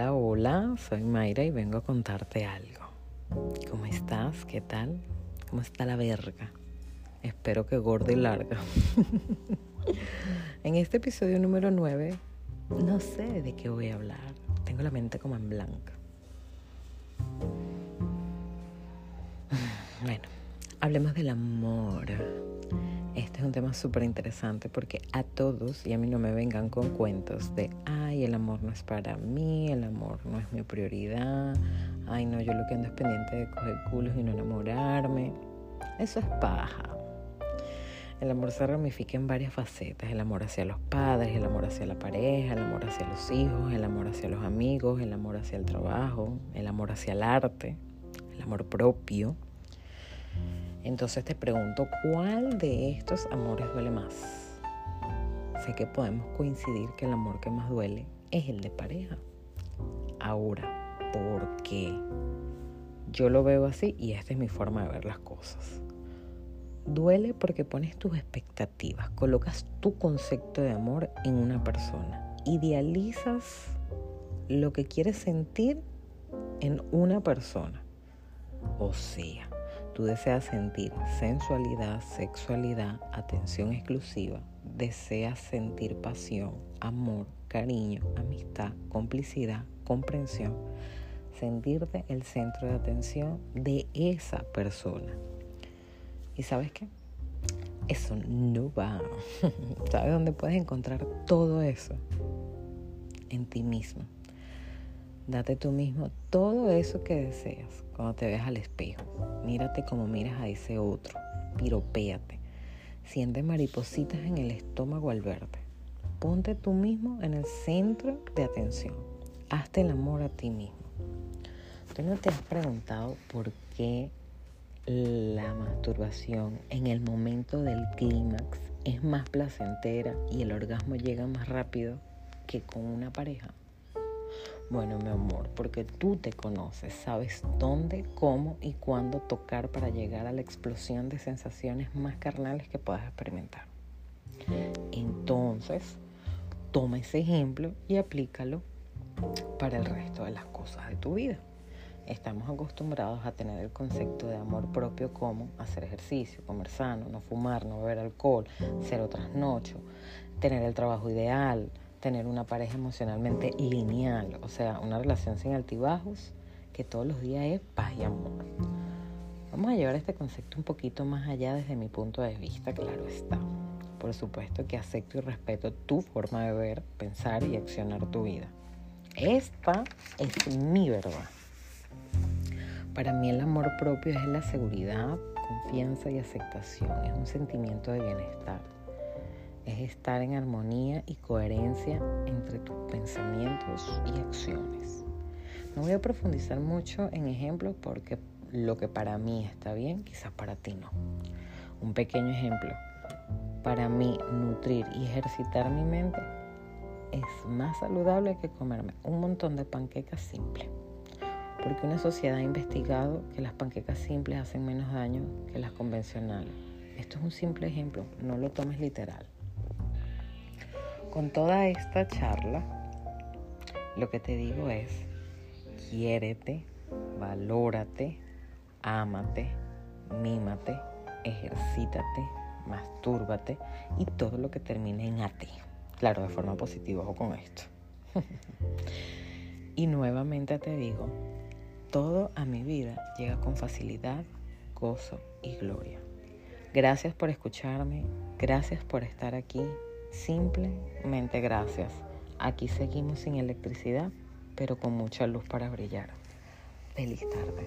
hola, soy Mayra y vengo a contarte algo. ¿Cómo estás? ¿Qué tal? ¿Cómo está la verga? Espero que gorda y larga. en este episodio número 9, no sé de qué voy a hablar. Tengo la mente como en blanco. Bueno, hablemos del amor. Es un tema súper interesante porque a todos, y a mí no me vengan con cuentos de, ay, el amor no es para mí, el amor no es mi prioridad, ay, no, yo lo que ando es pendiente de coger culos y no enamorarme. Eso es paja. El amor se ramifica en varias facetas, el amor hacia los padres, el amor hacia la pareja, el amor hacia los hijos, el amor hacia los amigos, el amor hacia el trabajo, el amor hacia el arte, el amor propio entonces te pregunto, ¿cuál de estos amores duele más? Sé que podemos coincidir que el amor que más duele es el de pareja. Ahora, ¿por qué? Yo lo veo así y esta es mi forma de ver las cosas. Duele porque pones tus expectativas, colocas tu concepto de amor en una persona, idealizas lo que quieres sentir en una persona. O sea, Tú deseas sentir sensualidad, sexualidad, atención exclusiva. Deseas sentir pasión, amor, cariño, amistad, complicidad, comprensión. Sentirte el centro de atención de esa persona. ¿Y sabes qué? Eso no va. ¿Sabes dónde puedes encontrar todo eso? En ti mismo. Date tú mismo todo eso que deseas cuando te veas al espejo. Mírate como miras a ese otro. Piropéate. Siente maripositas en el estómago al verte. Ponte tú mismo en el centro de atención. Hazte el amor a ti mismo. ¿Tú no te has preguntado por qué la masturbación en el momento del clímax es más placentera y el orgasmo llega más rápido que con una pareja? Bueno, mi amor, porque tú te conoces, sabes dónde, cómo y cuándo tocar para llegar a la explosión de sensaciones más carnales que puedas experimentar. Entonces, toma ese ejemplo y aplícalo para el resto de las cosas de tu vida. Estamos acostumbrados a tener el concepto de amor propio como hacer ejercicio, comer sano, no fumar, no beber alcohol, ser otras noches, tener el trabajo ideal, tener una pareja emocionalmente lineal, o sea, una relación sin altibajos, que todos los días es paz y amor. Vamos a llevar este concepto un poquito más allá desde mi punto de vista, claro está. Por supuesto que acepto y respeto tu forma de ver, pensar y accionar tu vida. Esta es mi verdad. Para mí el amor propio es la seguridad, confianza y aceptación. Es un sentimiento de bienestar es estar en armonía y coherencia entre tus pensamientos y acciones. No voy a profundizar mucho en ejemplos porque lo que para mí está bien, quizás para ti no. Un pequeño ejemplo. Para mí, nutrir y ejercitar mi mente es más saludable que comerme un montón de panquecas simples. Porque una sociedad ha investigado que las panquecas simples hacen menos daño que las convencionales. Esto es un simple ejemplo, no lo tomes literal. Con toda esta charla, lo que te digo es, quiérete, valórate, ámate, mímate, ejercítate, mastúrbate y todo lo que termine en a ti. Claro, de forma positiva o con esto. y nuevamente te digo, todo a mi vida llega con facilidad, gozo y gloria. Gracias por escucharme, gracias por estar aquí, Simplemente gracias. Aquí seguimos sin electricidad, pero con mucha luz para brillar. Feliz tarde.